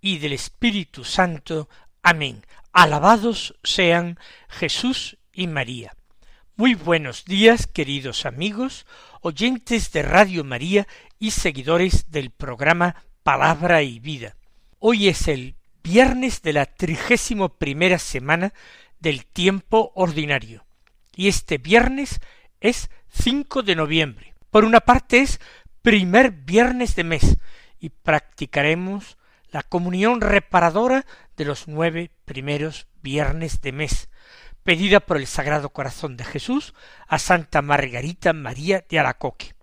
y del Espíritu Santo. Amén. Alabados sean Jesús y María. Muy buenos días, queridos amigos, oyentes de Radio María y seguidores del programa Palabra y Vida. Hoy es el viernes de la trigésimo primera semana del tiempo ordinario. Y este viernes es 5 de noviembre. Por una parte es primer viernes de mes y practicaremos la comunión reparadora de los nueve primeros viernes de mes, pedida por el Sagrado Corazón de Jesús a Santa Margarita María de Alacoque.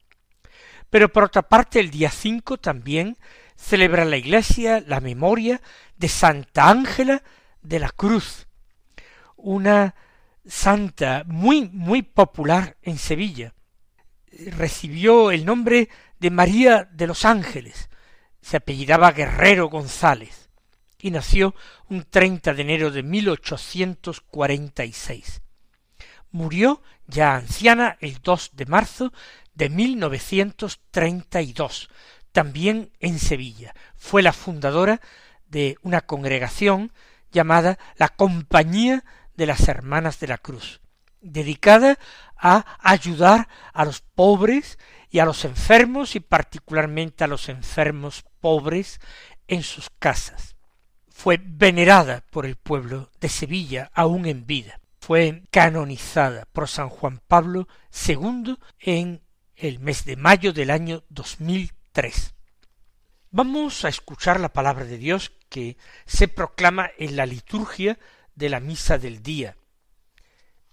Pero por otra parte, el día cinco también celebra la Iglesia la memoria de Santa Ángela de la Cruz, una santa muy, muy popular en Sevilla. Recibió el nombre de María de los Ángeles, se apellidaba Guerrero González, y nació un 30 de enero de 1846. Murió ya anciana el 2 de marzo de 1932, también en Sevilla. Fue la fundadora de una congregación llamada la Compañía de las Hermanas de la Cruz, dedicada a ayudar a los pobres y a los enfermos y particularmente a los enfermos pobres en sus casas. Fue venerada por el pueblo de Sevilla aún en vida. Fue canonizada por San Juan Pablo II en el mes de mayo del año 2003. Vamos a escuchar la palabra de Dios que se proclama en la liturgia de la misa del día.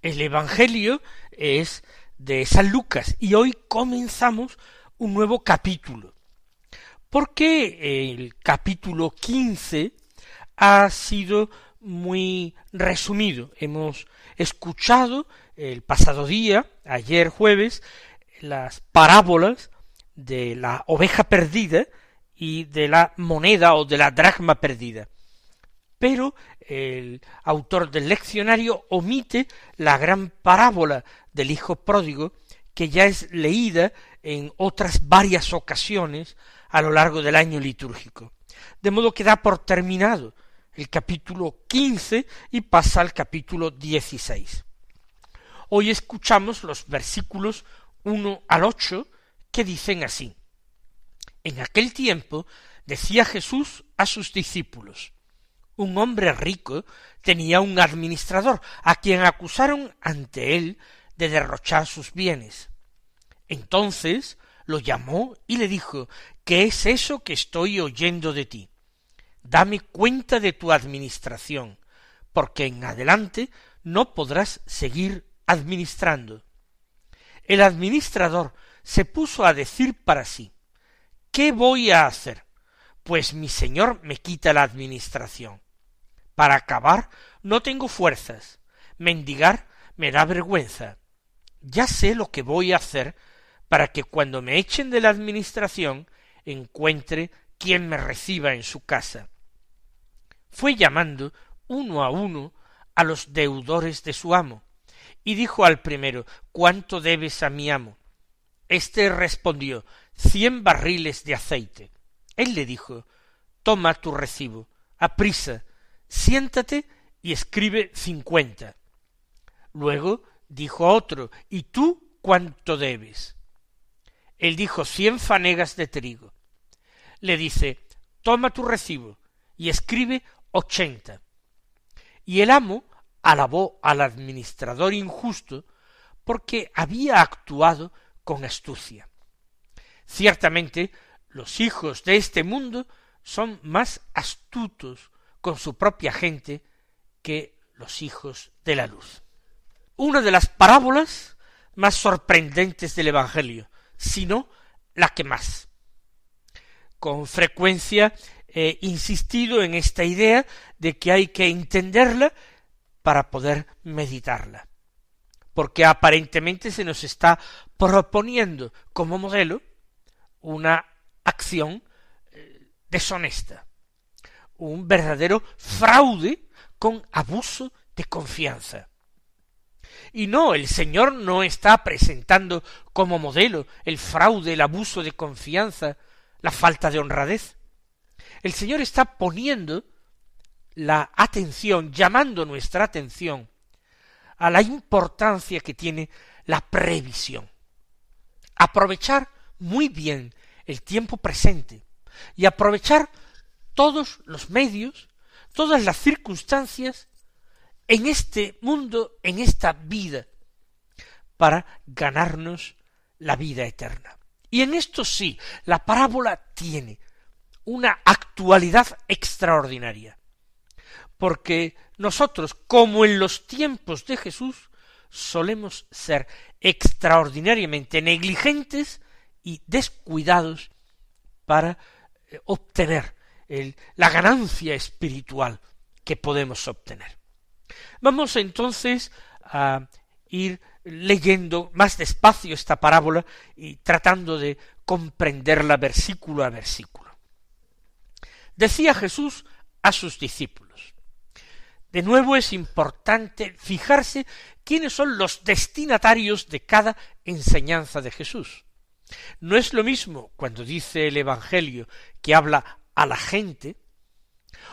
El Evangelio es de San Lucas y hoy comenzamos un nuevo capítulo. Porque el capítulo quince ha sido muy resumido. Hemos escuchado el pasado día, ayer jueves, las parábolas de la oveja perdida y de la moneda o de la dracma perdida. Pero el autor del leccionario omite la gran parábola del hijo pródigo que ya es leída en otras varias ocasiones a lo largo del año litúrgico. De modo que da por terminado el capítulo quince y pasa al capítulo dieciséis. Hoy escuchamos los versículos uno al ocho que dicen así. En aquel tiempo decía Jesús a sus discípulos, un hombre rico tenía un administrador, a quien acusaron ante él de derrochar sus bienes. Entonces lo llamó y le dijo ¿Qué es eso que estoy oyendo de ti? Dame cuenta de tu administración, porque en adelante no podrás seguir administrando. El administrador se puso a decir para sí ¿Qué voy a hacer? Pues mi señor me quita la administración. Para acabar no tengo fuerzas. Mendigar me da vergüenza. Ya sé lo que voy a hacer para que cuando me echen de la administración encuentre quien me reciba en su casa. Fue llamando uno a uno a los deudores de su amo, y dijo al primero ¿Cuánto debes a mi amo? Este respondió cien barriles de aceite. Él le dijo Toma tu recibo, aprisa, siéntate y escribe cincuenta. Luego dijo otro ¿Y tú cuánto debes? Él dijo cien fanegas de trigo. Le dice Toma tu recibo y escribe ochenta. Y el amo alabó al administrador injusto porque había actuado con astucia. Ciertamente los hijos de este mundo son más astutos con su propia gente que los hijos de la luz. Una de las parábolas más sorprendentes del Evangelio, sino la que más. Con frecuencia he insistido en esta idea de que hay que entenderla para poder meditarla. Porque aparentemente se nos está proponiendo como modelo una acción eh, deshonesta, un verdadero fraude con abuso de confianza. Y no, el Señor no está presentando como modelo el fraude, el abuso de confianza, la falta de honradez. El Señor está poniendo la atención, llamando nuestra atención a la importancia que tiene la previsión. Aprovechar muy bien el tiempo presente y aprovechar todos los medios, todas las circunstancias en este mundo, en esta vida, para ganarnos la vida eterna. Y en esto sí, la parábola tiene una actualidad extraordinaria, porque nosotros, como en los tiempos de Jesús, solemos ser extraordinariamente negligentes y descuidados para eh, obtener la ganancia espiritual que podemos obtener. Vamos entonces a ir leyendo más despacio esta parábola y tratando de comprenderla versículo a versículo. Decía Jesús a sus discípulos. De nuevo es importante fijarse quiénes son los destinatarios de cada enseñanza de Jesús. No es lo mismo cuando dice el Evangelio que habla a la gente,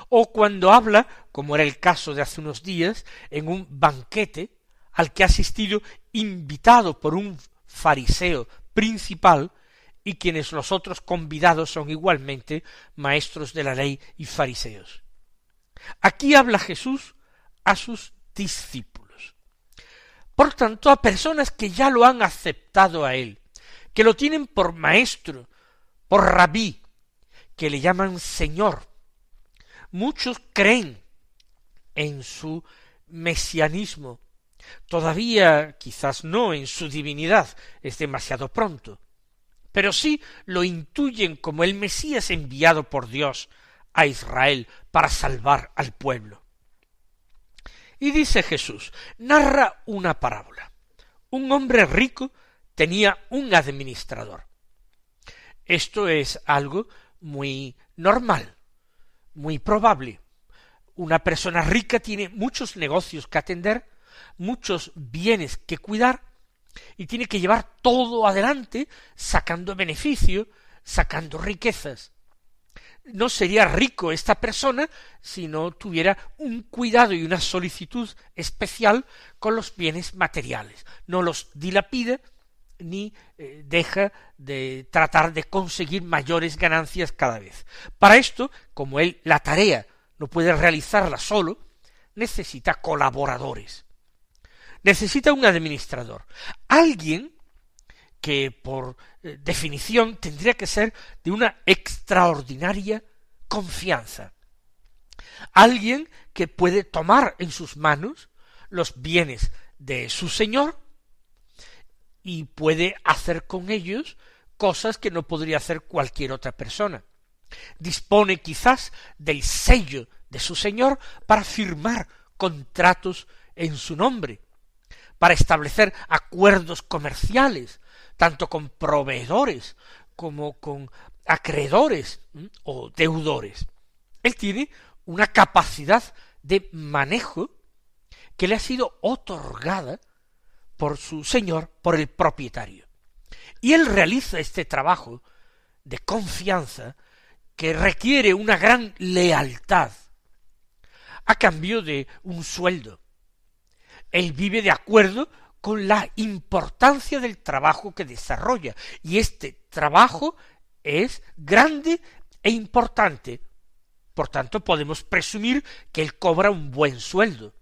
o cuando habla, como era el caso de hace unos días, en un banquete al que ha asistido invitado por un fariseo principal, y quienes los otros convidados son igualmente maestros de la ley y fariseos. Aquí habla Jesús a sus discípulos. Por tanto, a personas que ya lo han aceptado a él, que lo tienen por maestro, por rabí, que le llaman Señor, Muchos creen en su mesianismo, todavía quizás no en su divinidad, es demasiado pronto, pero sí lo intuyen como el Mesías enviado por Dios a Israel para salvar al pueblo. Y dice Jesús, narra una parábola. Un hombre rico tenía un administrador. Esto es algo muy normal muy probable. Una persona rica tiene muchos negocios que atender, muchos bienes que cuidar, y tiene que llevar todo adelante sacando beneficio, sacando riquezas. No sería rico esta persona si no tuviera un cuidado y una solicitud especial con los bienes materiales. No los dilapida ni eh, deja de tratar de conseguir mayores ganancias cada vez. Para esto, como él la tarea no puede realizarla solo, necesita colaboradores. Necesita un administrador. Alguien que por eh, definición tendría que ser de una extraordinaria confianza. Alguien que puede tomar en sus manos los bienes de su señor y puede hacer con ellos cosas que no podría hacer cualquier otra persona. Dispone quizás del sello de su señor para firmar contratos en su nombre, para establecer acuerdos comerciales, tanto con proveedores como con acreedores o deudores. Él tiene una capacidad de manejo que le ha sido otorgada por su señor, por el propietario. Y él realiza este trabajo de confianza que requiere una gran lealtad a cambio de un sueldo. Él vive de acuerdo con la importancia del trabajo que desarrolla, y este trabajo es grande e importante. Por tanto, podemos presumir que él cobra un buen sueldo.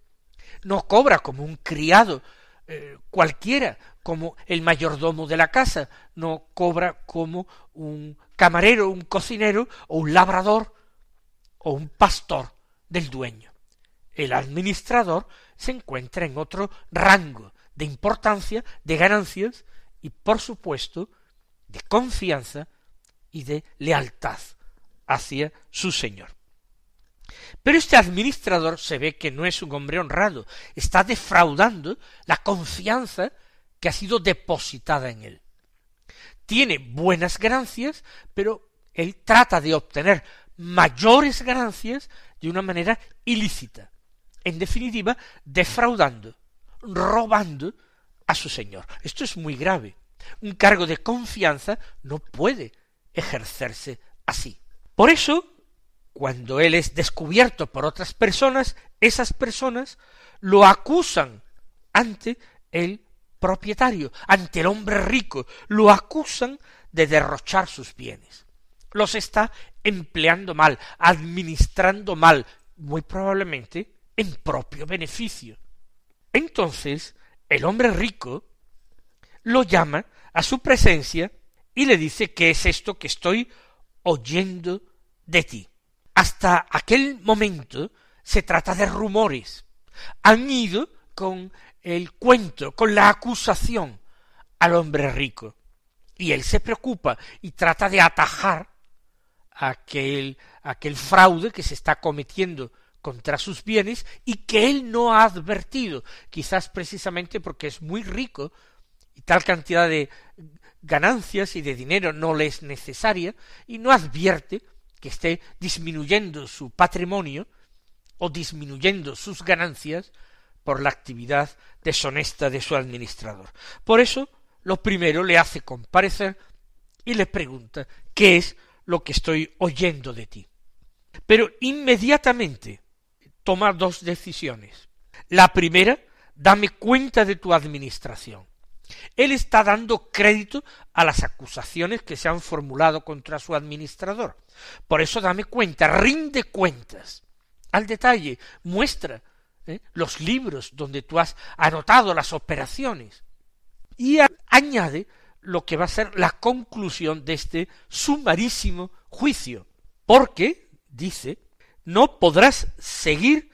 No cobra como un criado eh, cualquiera, como el mayordomo de la casa, no cobra como un camarero, un cocinero, o un labrador, o un pastor del dueño. El administrador se encuentra en otro rango de importancia, de ganancias y, por supuesto, de confianza y de lealtad hacia su señor. Pero este administrador se ve que no es un hombre honrado, está defraudando la confianza que ha sido depositada en él. Tiene buenas ganancias, pero él trata de obtener mayores ganancias de una manera ilícita. En definitiva, defraudando, robando a su señor. Esto es muy grave. Un cargo de confianza no puede ejercerse así. Por eso, cuando él es descubierto por otras personas, esas personas lo acusan ante el propietario, ante el hombre rico, lo acusan de derrochar sus bienes. Los está empleando mal, administrando mal, muy probablemente en propio beneficio. Entonces, el hombre rico lo llama a su presencia y le dice qué es esto que estoy oyendo de ti. Hasta aquel momento se trata de rumores. Han ido con el cuento, con la acusación al hombre rico. Y él se preocupa y trata de atajar aquel, aquel fraude que se está cometiendo contra sus bienes y que él no ha advertido, quizás precisamente porque es muy rico y tal cantidad de ganancias y de dinero no le es necesaria y no advierte que esté disminuyendo su patrimonio o disminuyendo sus ganancias por la actividad deshonesta de su administrador. Por eso, lo primero le hace comparecer y le pregunta qué es lo que estoy oyendo de ti. Pero inmediatamente toma dos decisiones. La primera, dame cuenta de tu administración. Él está dando crédito a las acusaciones que se han formulado contra su administrador. Por eso dame cuenta, rinde cuentas. Al detalle, muestra ¿eh? los libros donde tú has anotado las operaciones. Y añade lo que va a ser la conclusión de este sumarísimo juicio. Porque, dice, no podrás seguir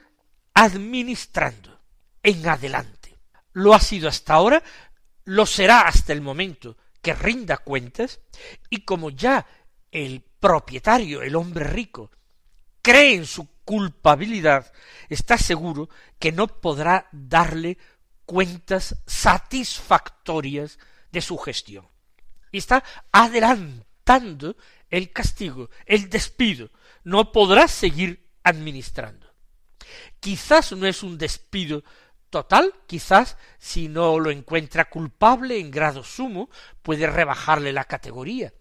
administrando en adelante. Lo ha sido hasta ahora, lo será hasta el momento que rinda cuentas, y como ya el propietario, el hombre rico, cree en su culpabilidad, está seguro que no podrá darle cuentas satisfactorias de su gestión. Y está adelantando el castigo, el despido. No podrá seguir administrando. Quizás no es un despido total, quizás si no lo encuentra culpable en grado sumo, puede rebajarle la categoría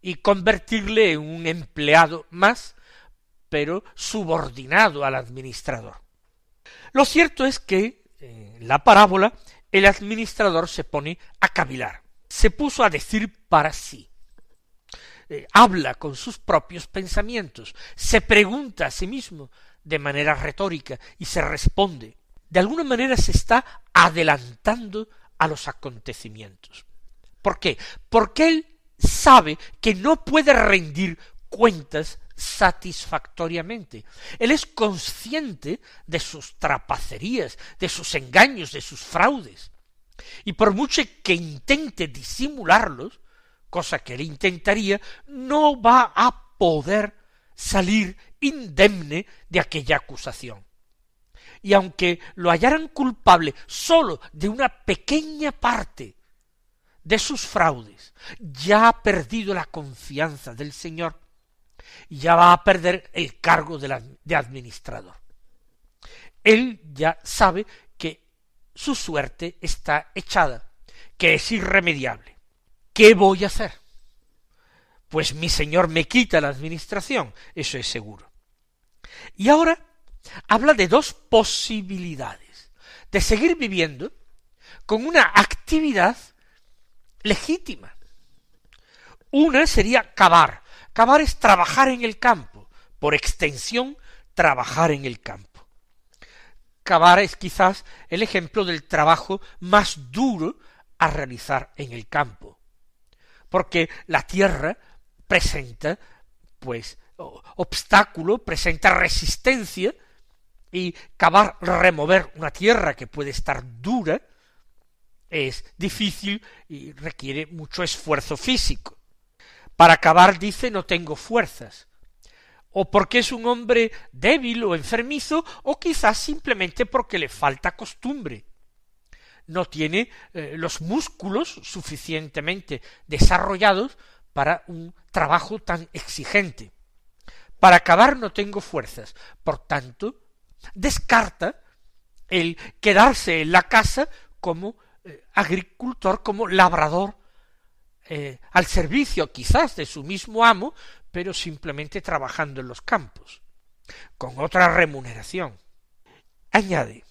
y convertirle en un empleado más pero subordinado al administrador. Lo cierto es que en la parábola el administrador se pone a cavilar, se puso a decir para sí, eh, habla con sus propios pensamientos, se pregunta a sí mismo de manera retórica y se responde. De alguna manera se está adelantando a los acontecimientos. ¿Por qué? Porque él sabe que no puede rendir cuentas satisfactoriamente. Él es consciente de sus trapacerías, de sus engaños, de sus fraudes. Y por mucho que intente disimularlos, cosa que él intentaría, no va a poder salir indemne de aquella acusación. Y aunque lo hallaran culpable sólo de una pequeña parte de sus fraudes, ya ha perdido la confianza del Señor y ya va a perder el cargo de, de administrador. Él ya sabe que su suerte está echada, que es irremediable. ¿Qué voy a hacer? Pues mi señor me quita la administración, eso es seguro. Y ahora habla de dos posibilidades, de seguir viviendo con una actividad legítima. Una sería cavar, Cavar es trabajar en el campo, por extensión, trabajar en el campo. Cavar es quizás el ejemplo del trabajo más duro a realizar en el campo, porque la tierra presenta, pues, obstáculo, presenta resistencia, y cavar, remover una tierra que puede estar dura, es difícil y requiere mucho esfuerzo físico. Para acabar dice no tengo fuerzas. o porque es un hombre débil o enfermizo, o quizás simplemente porque le falta costumbre. No tiene eh, los músculos suficientemente desarrollados para un trabajo tan exigente. Para acabar no tengo fuerzas. Por tanto, descarta el quedarse en la casa como eh, agricultor, como labrador, eh, al servicio quizás de su mismo amo, pero simplemente trabajando en los campos, con otra remuneración. Añade,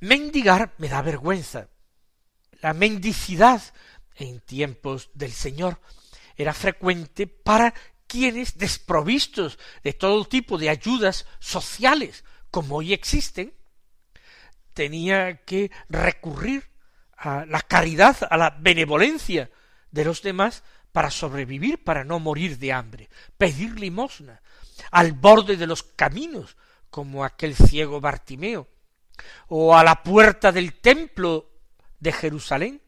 mendigar me da vergüenza. La mendicidad en tiempos del Señor era frecuente para quienes, desprovistos de todo tipo de ayudas sociales, como hoy existen, tenía que recurrir a la caridad, a la benevolencia de los demás para sobrevivir, para no morir de hambre, pedir limosna, al borde de los caminos, como aquel ciego Bartimeo, o a la puerta del templo de Jerusalén,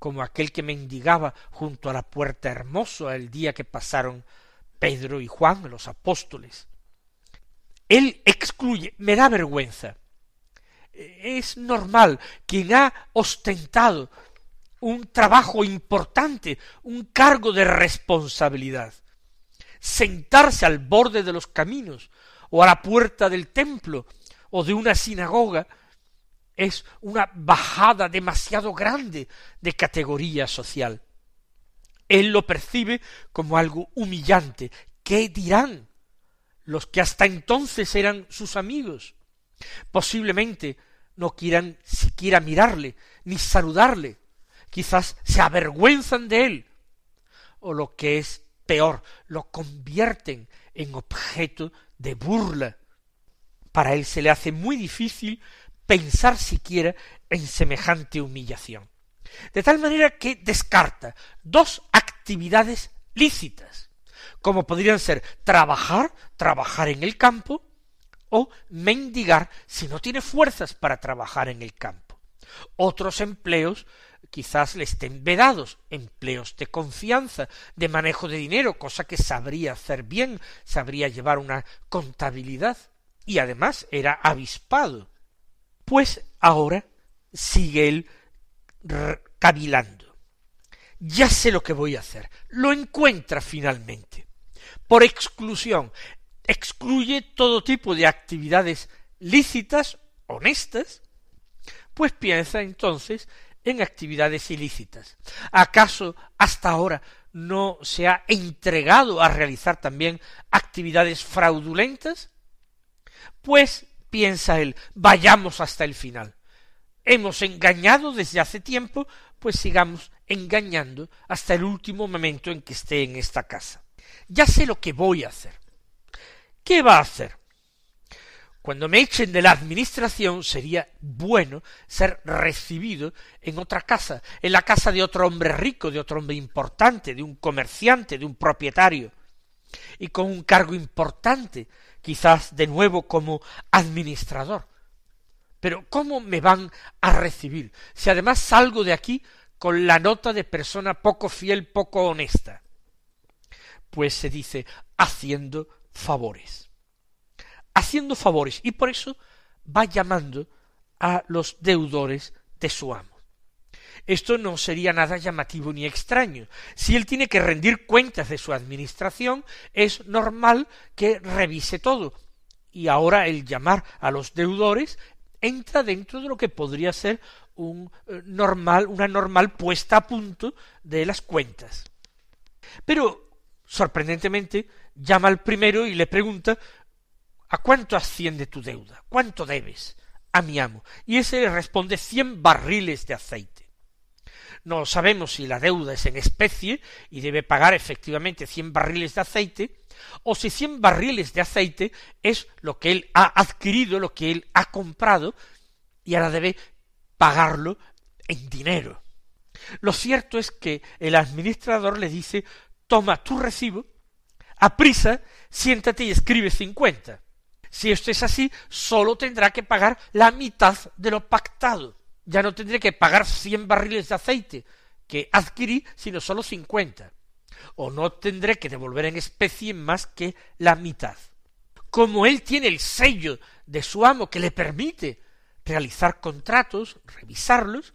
como aquel que mendigaba junto a la puerta hermosa el día que pasaron Pedro y Juan, los apóstoles. Él excluye, me da vergüenza. Es normal, quien ha ostentado un trabajo importante, un cargo de responsabilidad, sentarse al borde de los caminos, o a la puerta del templo, o de una sinagoga, es una bajada demasiado grande de categoría social. Él lo percibe como algo humillante. ¿Qué dirán los que hasta entonces eran sus amigos? Posiblemente no quieran siquiera mirarle, ni saludarle. Quizás se avergüenzan de él. O lo que es peor, lo convierten en objeto de burla. Para él se le hace muy difícil pensar siquiera en semejante humillación de tal manera que descarta dos actividades lícitas, como podrían ser trabajar, trabajar en el campo, o mendigar si no tiene fuerzas para trabajar en el campo. Otros empleos quizás le estén vedados, empleos de confianza, de manejo de dinero, cosa que sabría hacer bien, sabría llevar una contabilidad, y además era avispado. Pues ahora sigue él cavilando. Ya sé lo que voy a hacer. Lo encuentra finalmente. Por exclusión, excluye todo tipo de actividades lícitas, honestas, pues piensa entonces en actividades ilícitas. ¿Acaso hasta ahora no se ha entregado a realizar también actividades fraudulentas? Pues piensa él, vayamos hasta el final hemos engañado desde hace tiempo, pues sigamos engañando hasta el último momento en que esté en esta casa. Ya sé lo que voy a hacer. ¿Qué va a hacer? Cuando me echen de la administración sería bueno ser recibido en otra casa, en la casa de otro hombre rico, de otro hombre importante, de un comerciante, de un propietario, y con un cargo importante, quizás de nuevo como administrador. Pero ¿cómo me van a recibir si además salgo de aquí con la nota de persona poco fiel, poco honesta? Pues se dice haciendo favores. Haciendo favores. Y por eso va llamando a los deudores de su amo. Esto no sería nada llamativo ni extraño. Si él tiene que rendir cuentas de su administración, es normal que revise todo. Y ahora el llamar a los deudores entra dentro de lo que podría ser un eh, normal, una normal puesta a punto de las cuentas. Pero, sorprendentemente, llama al primero y le pregunta ¿A cuánto asciende tu deuda? ¿Cuánto debes a mi amo? Y ese le responde cien barriles de aceite. No sabemos si la deuda es en especie y debe pagar efectivamente cien barriles de aceite, o si cien barriles de aceite es lo que él ha adquirido, lo que él ha comprado, y ahora debe pagarlo en dinero. Lo cierto es que el administrador le dice toma tu recibo, aprisa, siéntate y escribe cincuenta. Si esto es así, sólo tendrá que pagar la mitad de lo pactado. Ya no tendré que pagar cien barriles de aceite que adquirí, sino sólo cincuenta. o no tendré que devolver en especie más que la mitad. Como él tiene el sello de su amo que le permite realizar contratos, revisarlos,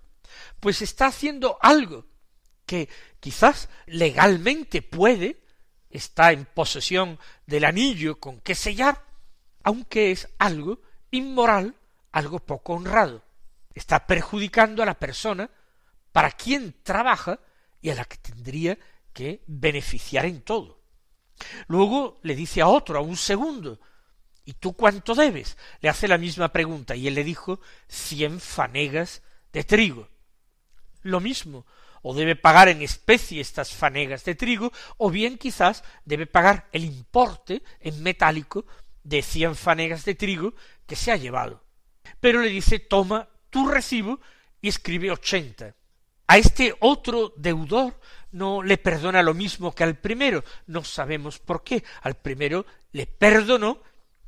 pues está haciendo algo que quizás legalmente puede, está en posesión del anillo con que sellar, aunque es algo inmoral, algo poco honrado. Está perjudicando a la persona para quien trabaja y a la que tendría que beneficiar en todo. Luego le dice a otro, a un segundo, ¿y tú cuánto debes? Le hace la misma pregunta y él le dijo cien fanegas de trigo. Lo mismo, o debe pagar en especie estas fanegas de trigo, o bien quizás debe pagar el importe en metálico de cien fanegas de trigo que se ha llevado. Pero le dice, toma tu recibo y escribe ochenta. A este otro deudor no le perdona lo mismo que al primero. No sabemos por qué. Al primero le perdonó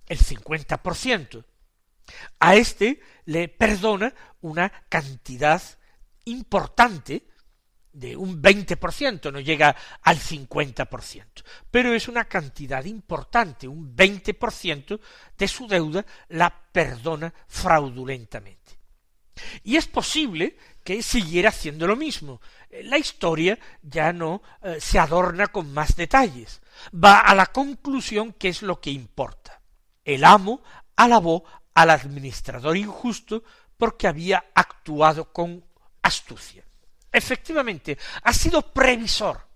el cincuenta por ciento. A este le perdona una cantidad importante de un veinte por ciento, no llega al cincuenta por ciento, pero es una cantidad importante, un veinte por ciento de su deuda la perdona fraudulentamente. Y es posible que siguiera haciendo lo mismo. La historia ya no eh, se adorna con más detalles. Va a la conclusión que es lo que importa. El amo alabó al administrador injusto porque había actuado con astucia. Efectivamente, ha sido previsor.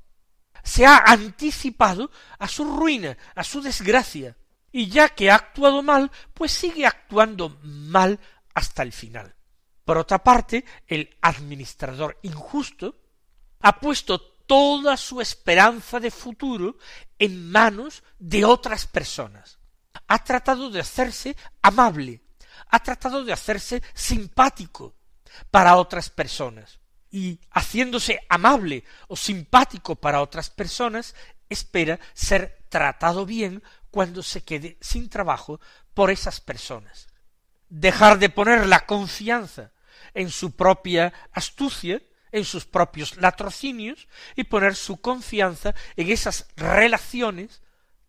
Se ha anticipado a su ruina, a su desgracia. Y ya que ha actuado mal, pues sigue actuando mal hasta el final. Por otra parte, el administrador injusto ha puesto toda su esperanza de futuro en manos de otras personas. Ha tratado de hacerse amable, ha tratado de hacerse simpático para otras personas. Y haciéndose amable o simpático para otras personas, espera ser tratado bien cuando se quede sin trabajo por esas personas. Dejar de poner la confianza en su propia astucia, en sus propios latrocinios, y poner su confianza en esas relaciones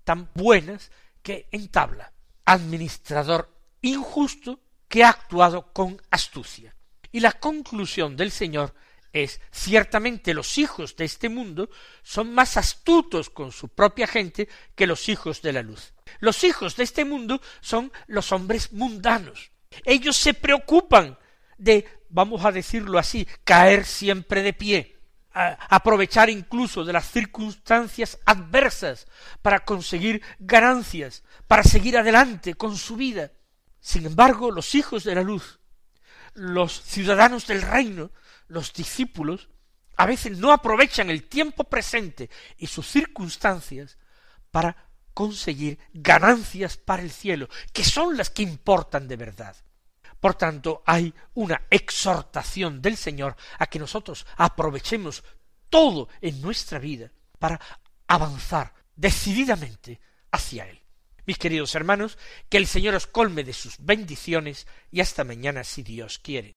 tan buenas que entabla. Administrador injusto que ha actuado con astucia. Y la conclusión del Señor es ciertamente los hijos de este mundo son más astutos con su propia gente que los hijos de la luz. Los hijos de este mundo son los hombres mundanos. Ellos se preocupan de, vamos a decirlo así, caer siempre de pie, aprovechar incluso de las circunstancias adversas para conseguir ganancias, para seguir adelante con su vida. Sin embargo, los hijos de la luz, los ciudadanos del reino, los discípulos, a veces no aprovechan el tiempo presente y sus circunstancias para conseguir ganancias para el cielo, que son las que importan de verdad. Por tanto, hay una exhortación del Señor a que nosotros aprovechemos todo en nuestra vida para avanzar decididamente hacia Él. Mis queridos hermanos, que el Señor os colme de sus bendiciones y hasta mañana si Dios quiere.